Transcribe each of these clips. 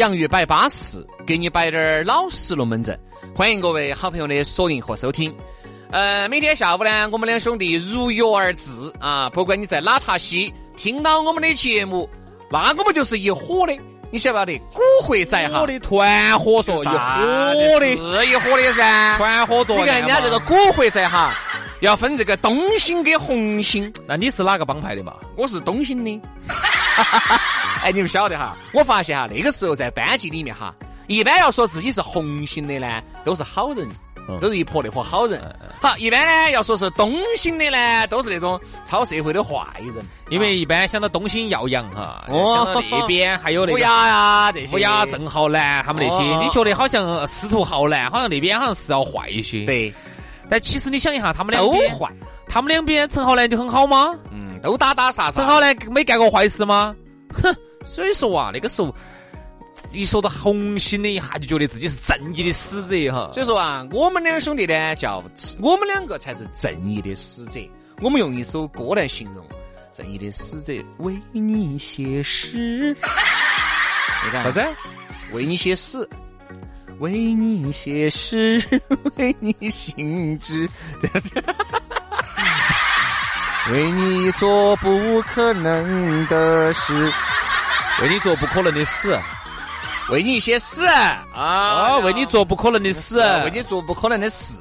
洋芋摆巴适，给你摆点儿老实龙门阵。欢迎各位好朋友的锁定和收听。呃，每天下午呢，我们两兄弟如约而至啊。不管你在哪塔西听到我们的节目，那我们就是一伙的。你晓不晓得？古惑仔哈，的团伙作，一伙的，是一伙的噻。团伙作，你看人家这个古惑仔哈，要分这个东兴跟红星。那你是哪个帮派的嘛？我是东兴的。哎，你们晓得哈？我发现哈，那个时候在班级里面哈，一般要说自己是红星的呢，都是好人，都是一泼那伙好人。好，一般呢要说是东兴的呢，都是那种超社会的坏人。因为一般想到东兴耀阳哈，想到那边还有那个乌鸦呀这些，乌鸦郑浩南他们那些，你觉得好像司徒浩南好像那边好像是要坏一些。对，但其实你想一下，他们两边坏，他们两边陈浩南就很好吗？嗯，都打打杀杀。陈浩南没干过坏事吗？哼。所以说啊，那个时候一说到红星的，一下就觉得自己是正义的使者哈。所以说啊，我们两兄弟呢，叫我们两个才是正义的使者。我们用一首歌来形容正义的使者，为你写诗。啥子？为你写诗，为你写诗，为你行之。为你做不可能的事。为你做不可能的事，为你写诗啊！为你做不可能的事，为你做不可能的事，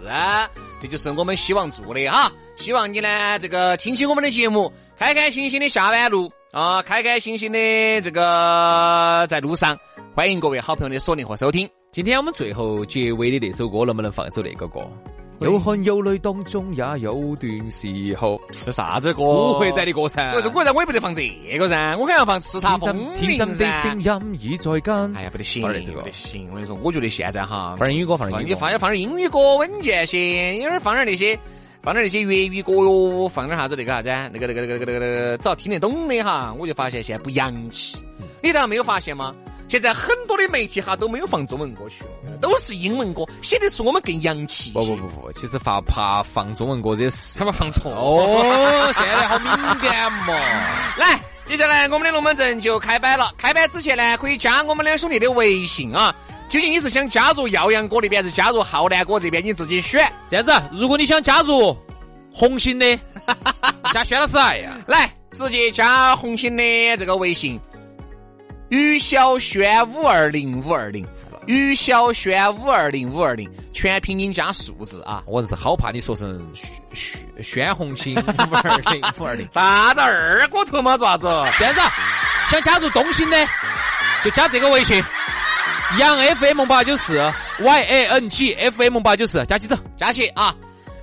这就是我们希望做的哈。希望你呢，这个听起我们的节目，开开心心的下班路啊，开开心心的这个在路上。欢迎各位好朋友的锁定和收听。今天我们最后结尾的那首歌，能不能放一首那个歌？有汗有泪当中也有段时候，这啥子歌？古惑仔的歌噻。我这歌噻，我也不得放这个噻，我肯定要放《叱咤风云》的声音已在跟。哎呀，不得行，不得行！我跟你说，我觉得现在哈，放点英语歌，放点英语放点放点英语歌稳健些，一会儿放点那些，放点那些粤语歌哟，放点啥子那个啥子，那个那个那个那个那个，只要听得懂的哈，我就发现现在不洋气。你难道没有发现吗？现在很多的媒体哈都没有放中文歌曲都是英文歌，显得是我们更洋气。不不不不，其实怕怕放中文歌这事，他们放错哦。现在好敏感嘛。来，接下来我们的龙门阵就开摆了。开摆之前呢，可以加我们两兄弟的微信啊。究竟你是想加入耀阳哥那边，还是加入浩南哥这边？你自己选。这样子，如果你想加入红星的，加轩老师，哎呀，来直接加红星的这个微信。于小轩五二零五二零，于小轩五二零五二零，全拼音加数字啊！我是好怕你说成轩轩红星五二零五二零，啥子 二锅头嘛？做啥子？这样子，想加入东兴的，就加这个微信，杨 FM 八九四 Y A N G F M 八九四，加起走，加起啊！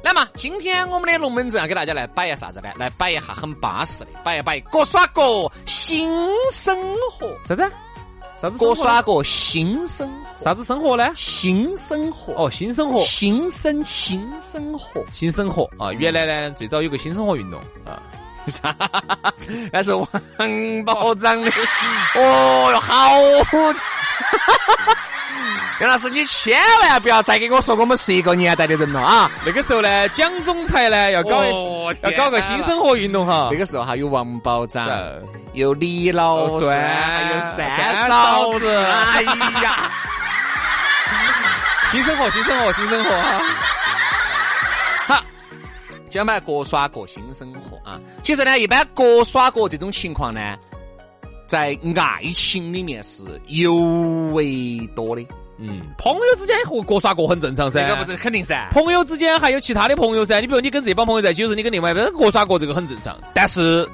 那么今天我们的龙门阵啊，给大家来摆一下啥子呢？来摆一下很巴适的，摆一摆各耍各新生活。啥子？啥子？各耍各新生活。啥子生活呢？新生活。哦，新生活。新生新生活。新生活啊！原来呢，最早有个新生活运动啊，那是王宝长的。哦哟，好。杨老师，你千万不要再给我说我们是一个年代的人了啊！那个时候呢，蒋总裁呢要搞要搞个新生活运动哈。那个时候还有王保长，有李老栓，还有三嫂子。哎呀，新生活，新生活，新生活哈。好，今天我们来各耍各新生活啊。其实呢，一般各耍各这种情况呢，在爱情里面是尤为多的。嗯，朋友之间和各耍各很正常噻。这个不是肯定噻。朋友之间还有其他的朋友噻，你比如你跟这帮朋友在一起，有时候你跟另外一个人各耍各，这个很正常。但是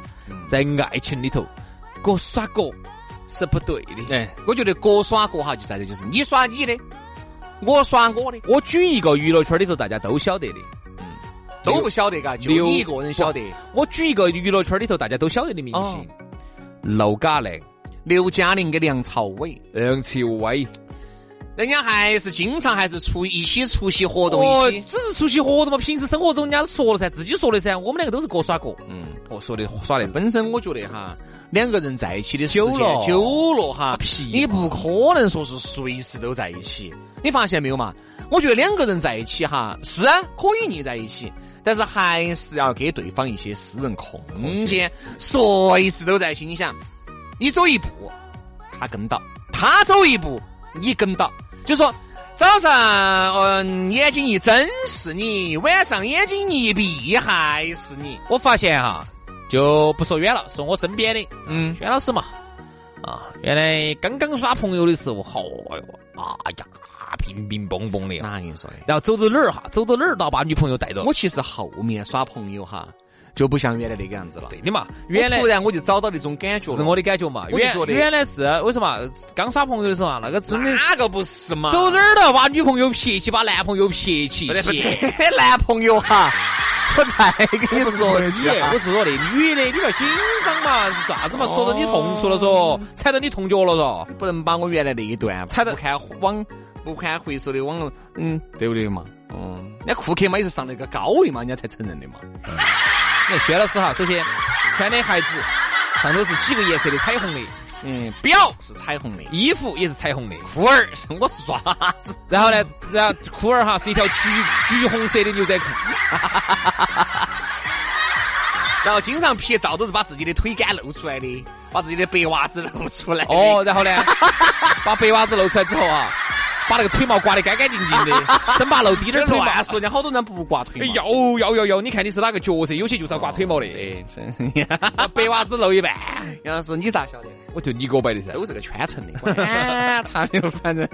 在爱情里头，各耍各是不对的。哎，我觉得各耍各哈，就啥子，就是你耍你的，我耍我的。我举一个娱乐圈里头大家都晓得的，嗯都不晓得嘎，就你一个人晓得。我举一个娱乐圈里头大家都晓得的明星，刘嘉玲、刘嘉玲跟梁朝伟、梁朝伟。人家还是经常还是出一起出席活动一起，只是出席活动嘛。平时生活中人家说了噻，自己说的噻。我们两个都是各耍各。嗯，哦，说的耍的。本身我觉得哈，两个人在一起的时间久了哈，你不可能说是随时都在一起。你发现没有嘛？我觉得两个人在一起哈，是啊，可以腻在一起，但是还是要给对方一些私人空间，随时都在一起。你想，你走一步，他跟到；他走一步。你跟到，就说早上嗯眼睛一睁是你，晚上眼睛一闭还是你。我发现哈，就不说远了，说我身边的，嗯，轩老师嘛，啊，原来刚刚耍朋友的时候，好哟，哎呀，乒乒乓乓的，哪跟你说的？然后走到哪儿哈，走到哪儿都要把女朋友带到。我其实后面耍朋友哈。就不像原来那个样子了。对的嘛，原来突然我就找到那种感觉，是我的感觉嘛。原原来是为什么？刚耍朋友的时候啊，那个真的哪个不是嘛？走哪儿都要把女朋友撇起，把男朋友撇起。男朋友哈，我再跟你说一句，不是说那女的，你不要紧张嘛？是啥子嘛？说到你痛处了嗦，踩到你痛脚了嗦，不能把我原来那一段踩到看往不堪回首的网络，嗯，对不对嘛？嗯，那库克嘛也是上了一个高位嘛，人家才承认的嘛。那薛老师哈，首先穿的鞋子上头是几个颜色的彩虹的，嗯，表是彩虹的，衣服也是彩虹的，裤儿我是爪子，然后呢，然后裤儿哈是一条橘橘红色的牛仔裤，然后经常拍照都是把自己的腿杆露出来的，把自己的白袜子露出来，哦，然后呢，把白袜子露出来之后啊。把那个腿毛刮得干干净净的，生怕露滴点 儿腿毛。说人家好多人不刮腿毛。要要要要，你看你是哪个角色？有些就是要刮腿毛的。白袜子露一半。杨老师，你咋晓得？我就你给我摆的噻，都是个圈层的。他就反正，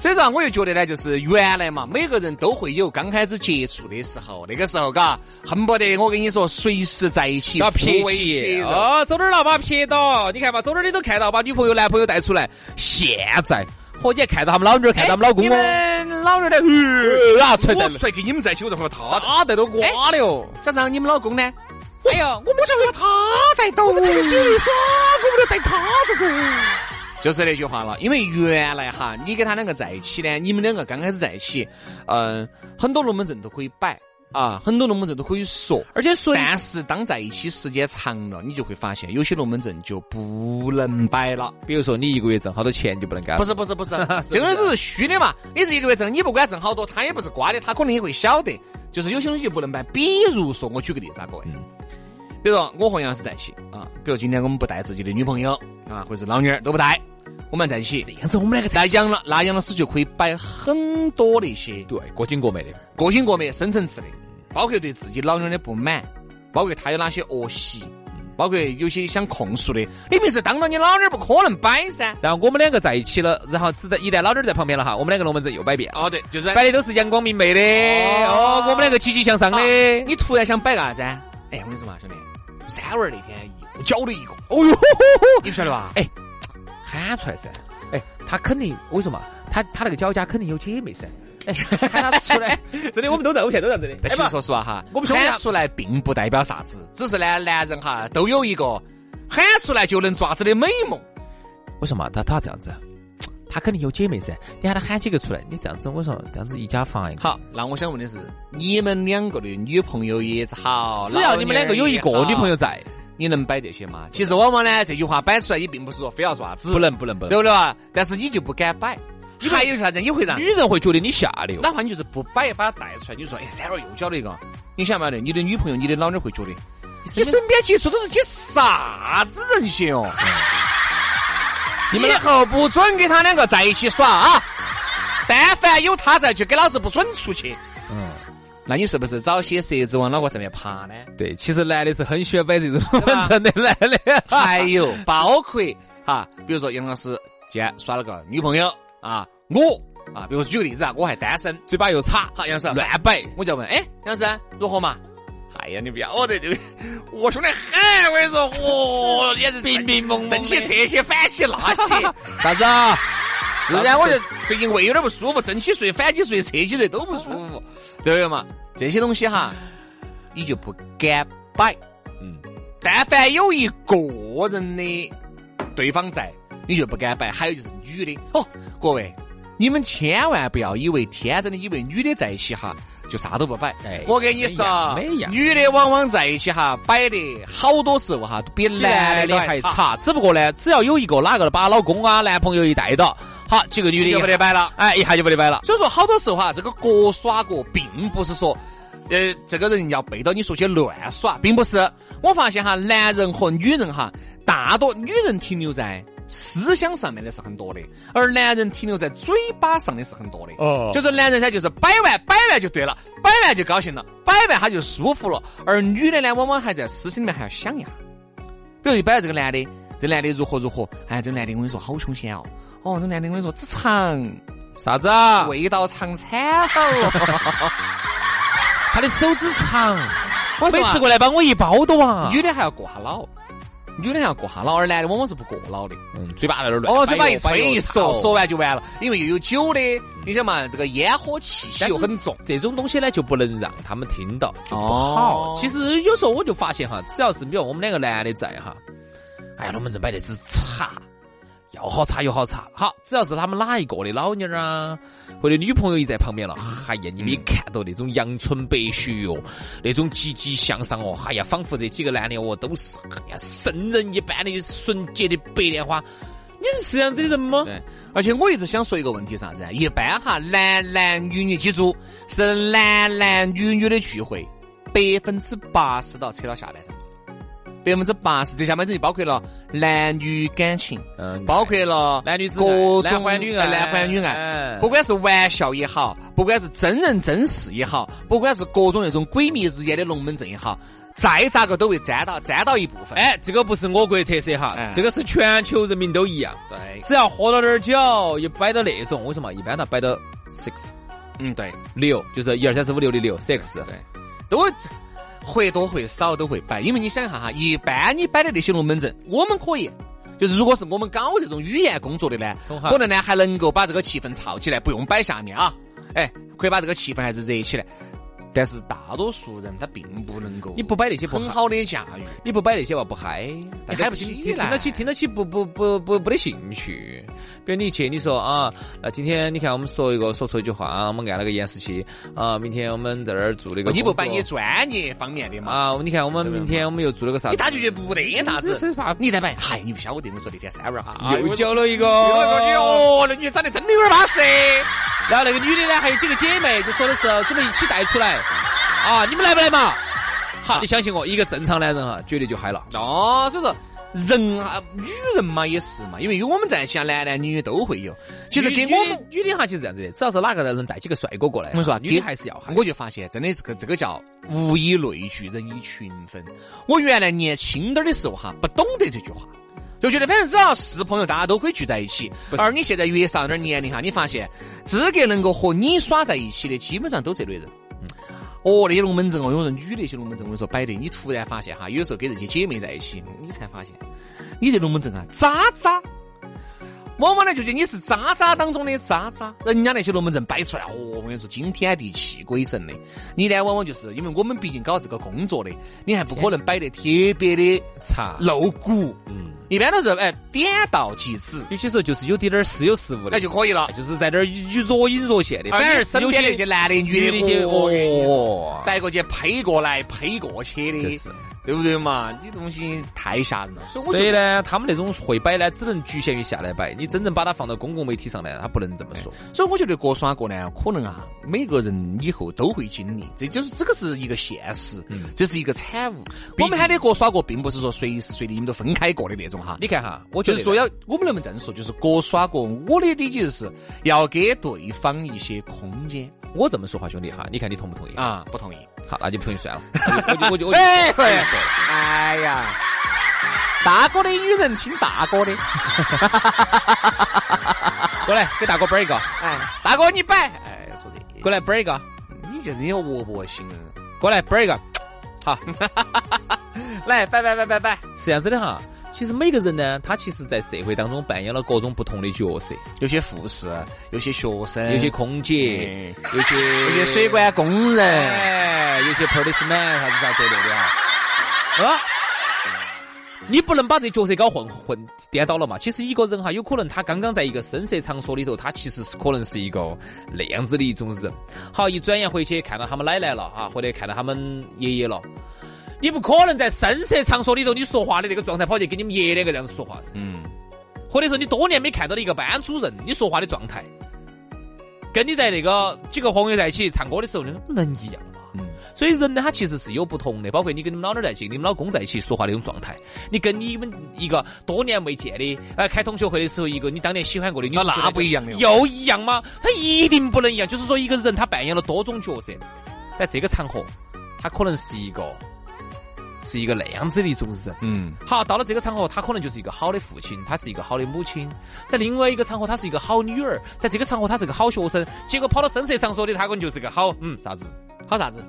所以说我又觉得呢，就是原来嘛，每个人都会有刚开始接触的时候，那个时候嘎，恨不得我跟你说，随时在一起，要撇起哦，走哪儿了把撇到？你看嘛，走哪儿你都看到，把女朋友、男朋友带出来。现在。伙计看到他们老女儿，看到他们老公哦，老女儿的，啊，出来出来跟你们在一起，我才会他他带到瓜的哦。小张，你们老公呢？哎呀，我们想要他带到，我们这个姐妹耍，我们要带他这种。就是那句话了，因为原来哈，你跟他两个在一起呢，你们两个刚开始在一起，嗯，很多龙门阵都可以摆。啊，很多龙门阵都可以说，而且说，但是当在一起时间长了，你就会发现有些龙门阵就不能摆了。比如说，你一个月挣好多钱就不能干？不是不是不是，这个都是虚的嘛。你是一个月挣，你不管挣好多，他也不是瓜的，他可能也会晓得。就是有些东西就不能摆。比如说，我举个例子啊，各位，比如说我和杨老师在一起啊，比如今天我们不带自己的女朋友啊，或者是老女儿都不带，我们在一起，这样子我们两个在杨老，那杨老师就可以摆很多那些对过紧过美的、过紧过美、深层次的。包括对自己老娘的不满，包括他有哪些恶习，包括有些想控诉的，你平时当着你老娘不可能摆噻。然后我们两个在一起了，然后只在一旦老娘在旁边了哈，我们两个龙门阵又摆遍。哦，对，就是摆的都是阳光明媚的，哦，我们两个积极向上的。你突然想摆个啥子？哎，我跟你说嘛，兄弟，三娃儿那天又搅了一个，哦哟，你不晓得吧？哎，喊出来噻，哎，他肯定，我跟你说嘛，他他那个脚家肯定有姐妹噻。喊他出来，真的，我们都在，我们现在都在这里。其实说实话哈，我们喊出来并不代表啥子，只是呢，男人哈都有一个喊出来就能抓子的美梦。为什么他他这样子？他肯定有姐妹噻，你喊他喊几个出来，你这样子，我说这样子一家防一个。好，那我想问的是，你们两个的女朋友也好，只要你们两个有一个女朋友在，你能摆这些吗？其实往往呢，这句话摆出来也并不是说非要啥子，不能不能不能，对不对啊？但是你就不敢摆。还有啥子？你会让女人会觉得你下流，哪怕你就是不摆，把它带出来，你说哎，三儿又交了一个，你想不晓得？你的女朋友、你的老娘会觉得你身边接触都是些啥子人些哦？你们以后不准跟他两个在一起耍啊！但凡有他在，就给老子不准出去。嗯，那你是不是找些蛇子往脑壳上面爬呢？对，其实男的是很喜欢摆这种文章 的，男的。还有包括哈，比如说杨老师今天耍了个女朋友啊，我啊，比如说举个例子啊，我还单身，嘴巴又差，好杨老师乱摆，我就问，哎，杨老师如何嘛？哎呀，你不要得，这 我凶得很，我跟你说，哦，也是冰冰蒙蒙，正起这些，反起那些，啥子啊？是啊，我就最近胃有点不舒服，正起睡、反起睡、侧起睡都不舒服，对不对嘛？这些东西哈，你就不敢摆。嗯，但凡有一个人的对方在，你就不敢摆。还有就是女的哦，各位，你们千万不要以为天真的以为女的在一起哈就啥都不摆。哎，我跟你说，女的往往在一起哈摆的好多时候哈比男的还差。只不过呢，只要有一个哪个把老公啊、男朋友一带到。好，几个女的就不得摆了，哎，一下就不得摆了。所以说，好多时候哈，这个各耍各，并不是说，呃，这个人要背到你说去乱耍，并不是。我发现哈，男人和女人哈，大多女人停留在思想上面的是很多的，而男人停留在嘴巴上的是很多的。哦，就是男人他就是摆完摆完就对了，摆完就高兴了，摆完他就舒服了。而女的呢，往往还在思想里面还要想呀。比如一摆这个男的，这男的如何如何，哎，这个男的我跟你说好凶险哦。哦，这男的我跟你说，只尝啥子啊？味道尝惨了，他的手指长，每次过来帮我一包都啊。女的还要过下脑，女的还要过下脑，而男的往往是不过脑的。嗯，嘴巴在那儿乱，哦，嘴巴一吹一说，说完就完了。因为又有酒的，你想嘛，这个烟火气息又很重，这种东西呢就不能让他们听到，就不好。其实有时候我就发现哈，只要是比如我们两个男的在哈，哎呀，龙门阵摆的只茶。要好茶有好茶，好，只要是他们哪一个的老娘儿啊，或者女朋友一在旁边了，哎呀，你没看到那种阳春白雪哟，那种积极向上哦，哎呀，仿佛这几个男的哦都是哎呀圣人一般的纯洁的白莲花，你们是这样子的人吗？对，而且我一直想说一个问题，啥子？一般哈，男男女女，记住是男男女女的聚会，百分之八十都要扯到下半身。百分之八十，这下面就包括了男女感情，嗯，包括了男女各种男欢女爱，男欢女爱，不管是玩笑也好，不管是真人真事也好，不管是各种那种鬼迷日眼的龙门阵也好，再咋个都会沾到沾到一部分。哎，这个不是我国特色哈，这个是全球人民都一样。对，只要喝了点酒，一摆到那种，为什么？一般都摆到 six，嗯，对，六就是一二三四五六的六 six，对，都。或多或少都会摆，因为你想一下哈，一般你摆的那些龙门阵，我们可以，就是如果是我们搞这种语言工作的呢，可能呢还能够把这个气氛炒起来，不用摆下面啊，哎，可以把这个气氛还是热起来。但是大多数人他并不能够，你不摆那些很好的驾驭，你不摆那些话不嗨，嗨不起听得起听得起不不不不不得兴趣。比如你去你说啊，那今天你看我们说一个说错一句话，我们按了个延时器啊，明天我们在那儿做那个，你不摆你专业方面的嘛？啊，你看我们明天我们又做了个啥？你咋就觉得不得啥子？你再摆，嗨，你不晓得我说那天三娃哈，又交了一个，哦，那女长得真的有点巴适。然后那个女的呢，还有几个姐妹，就说的是准备一起带出来。啊，你们来不来嘛？好，你相信我，一个正常男人哈，绝对就嗨了。哦，所以说人啊，女人嘛也是嘛，因为有我们在一起，男男女女都会有。其实给我们女的哈，其实这样子的，只要是哪个人能带几个帅哥过来，我跟你说，女的还是要嗨。我就发现，真的这个这个叫物以类聚，人以群分。我原来年轻点的时候哈，不懂得这句话，就觉得反正只要是朋友，大家都可以聚在一起。而你现在越上点年龄哈，你发现资格能够和你耍在一起的，基本上都这类人。哦，那些龙门阵哦，有人女那些龙门阵，我跟你说摆的，你突然发现哈，有时候跟这些姐妹在一起，你才发现，你这龙门阵啊，渣渣，往往呢就觉得你是渣渣当中的渣渣，人家那些龙门阵摆出来，哦，我跟你说惊天地泣鬼神的，你呢往往就是因为我们毕竟搞这个工作的，你还不可能摆得特别的差。露骨，嗯。一般都是哎点到即止，有些时候就是有点点似有似无的，那就可以了。就是在那儿若隐若现的，反而身边那些男的女的那些哦，带过去呸过来呸过去的，就是对不对嘛？你东西太吓人了，所以呢，他们那种会摆呢，只能局限于下来摆。你真正把它放到公共媒体上来，他不能这么说。所以我觉得各耍各呢，可能啊，每个人以后都会经历，这就是这个是一个现实，这是一个产物。我们喊的各耍各，并不是说随时随地你们都分开过的那种哈。你看哈，我就是说要我们能不能这样说，就是各耍各，我的理解就是要给对方一些空间。我这么说话，兄弟哈，你看你同不同意啊？不同意。好，那就不同意算了。我就我就我就哎哎呀，大哥的女人听大哥的。过来给大哥摆一个。哎，大哥你摆。哎，说这。过来摆一个。你就是你活泼型。过来摆一个。好。来摆摆摆摆摆。是这样子的哈。其实每个人呢，他其实，在社会当中扮演了各种不同的角色，有些护士，有些学生，有些空姐，有些有些水管工人，哎，有些 policeman 啥子啥之类的啊。啊，你不能把这角色搞混混颠倒了嘛？其实一个人哈，有可能他刚刚在一个深色场所里头，他其实是可能是一个那样子的一种人。好，一转眼回去看到他们奶奶了啊，或者看到他们爷爷了。你不可能在声色场所里头，你说话的那个状态跑去跟你们爷两个这样子说话噻。嗯。或者说你多年没看到的一个班主任，你说话的状态，跟你在那个几个朋友在一起唱歌的时候，能一样吗？嗯。所以人呢，他其实是有不同的，包括你跟你们老娘在一起，你们老公在一起说话那种状态，你跟你们一个多年未见的，呃，开同学会的时候，一个你当年喜欢过的，你那不一样的。又一样吗？他一定不能一样。就是说，一个人他扮演了多种角色，在这个场合，他可能是一个。是一个那样子的一种人，嗯，好，到了这个场合，他可能就是一个好的父亲，他是一个好的母亲；在另外一个场合，他是一个好女儿；在这个场合，他是个好学生。结果跑到深色场所的，他可能就是个好，嗯，啥子？好啥子？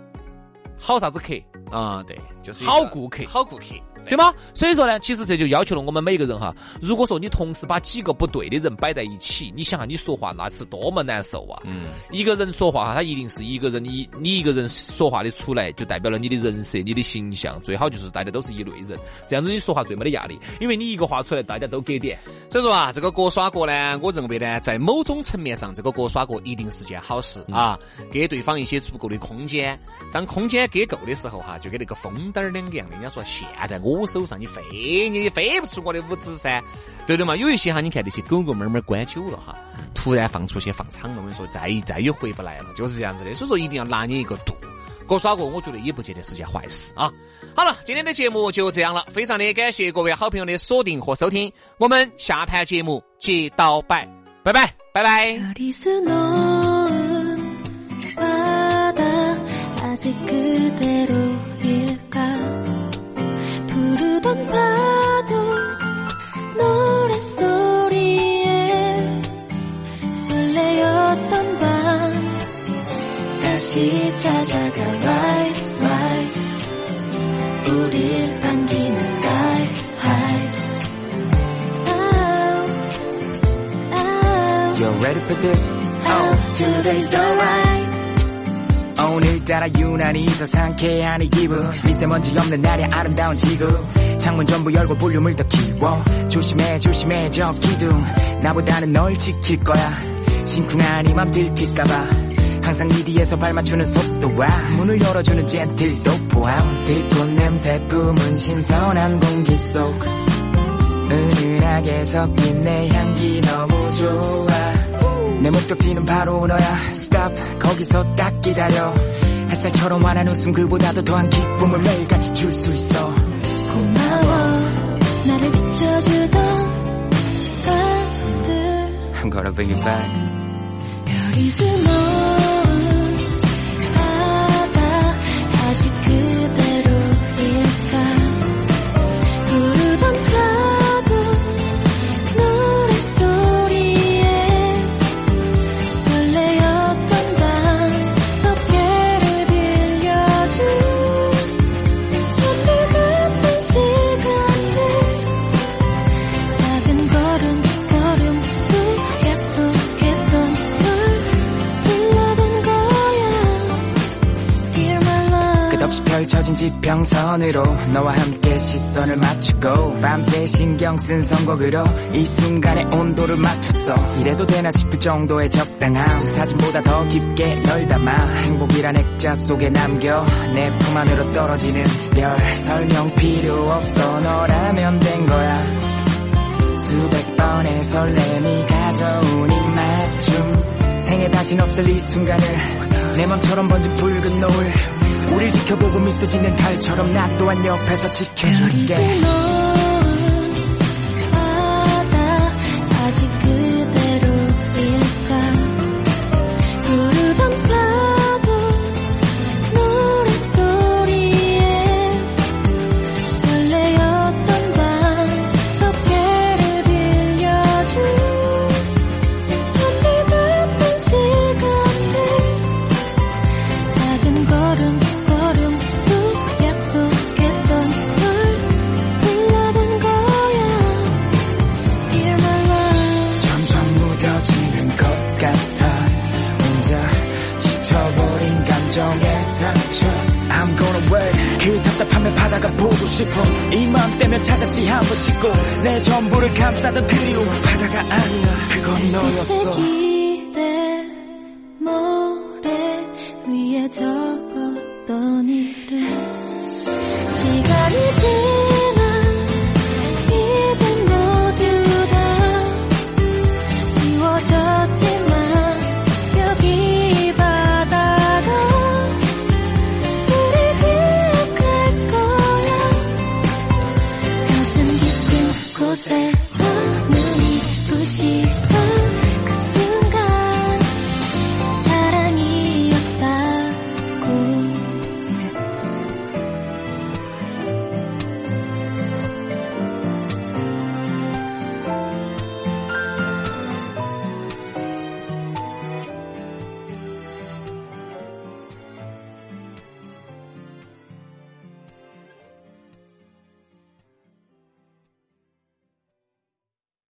好啥子客？啊，对，就是好顾客，好顾客。对吗？所以说呢，其实这就要求了我们每一个人哈。如果说你同时把几个不对的人摆在一起，你想下你说话那是多么难受啊！嗯，一个人说话哈，他一定是一个人，你你一个人说话的出来，就代表了你的人设、你的形象。最好就是大家都是一类人，这样子你说话最没得压力，因为你一个话出来，大家都给点。所以说啊，这个各耍各呢，我认为呢，在某种层面上，这个各耍各一定是件好事啊，给对方一些足够的空间。当空间给够的时候哈，就跟那个风灯儿两个样的。人家说现在我手上你飞。你也飞不出我的五指噻，对的嘛。有一些哈，你看那些狗狗猫猫关久了哈，突然放出去放场了，我跟你说，再再也回不来了，就是这样子的。所以说一定要拿捏一个度。过耍过，我觉得也不见得是件坏事啊。好了，今天的节目就这样了，非常的感谢各位好朋友的锁定和收听，我们下盘节目接到摆，拜拜，拜拜。 다시 찾아가 right right 우릴 반기는 sky high oh, oh. You're ready for this? Oh, today's alright 오늘따라 유난히 더 상쾌한 이 기분. 미세먼지 없는 날의 아름다운 지구. 창문 전부 열고 볼륨을 더 키워. 조심해 조심해 저 기둥 나보다는 널 지킬 거야. 심쿵한 이맘 들킬까봐 항상 이 뒤에서 발맞추는 속도와 문을 열어주는 젠틀도 포함 들꽃 냄새 품은 신선한 공기 속. 은은하게 섞인 내 향기 너무 좋아. 내 목적지는 바로 너야. Stop. 거기서 딱 기다려. 햇살처럼 환한 웃음 그보다도 더한 기쁨을 매일같이 줄 수 있어. 고마워. 나를 비춰주던 시간들. I'm gonna bring you back. 수놓 떨어 지평선으로 너와 함께 시선을 맞추고 밤새 신경 쓴 선곡으로 이 순간의 온도를 맞췄어. 이래도 되나 싶을 정도의 적당함. 사진보다 더 깊게 널 담아 행복이란 액자 속에 남겨 내 품 안으로 떨어지는 별 설명 필요 없어. 너라면 된 거야. 수백 번의 설렘이 가져온 이 맞춤. 생에 다신 없을 이 순간을 내 맘처럼 번진 붉은 노을 우릴 지켜보고 미소 짓는 달처럼 나 또한 옆에서 지켜줄게 싶어. 이 마음 때문에 찾았지 한번 씻고. 내 전부를 감싸던 그리움 바다가 아니야 그건 너였어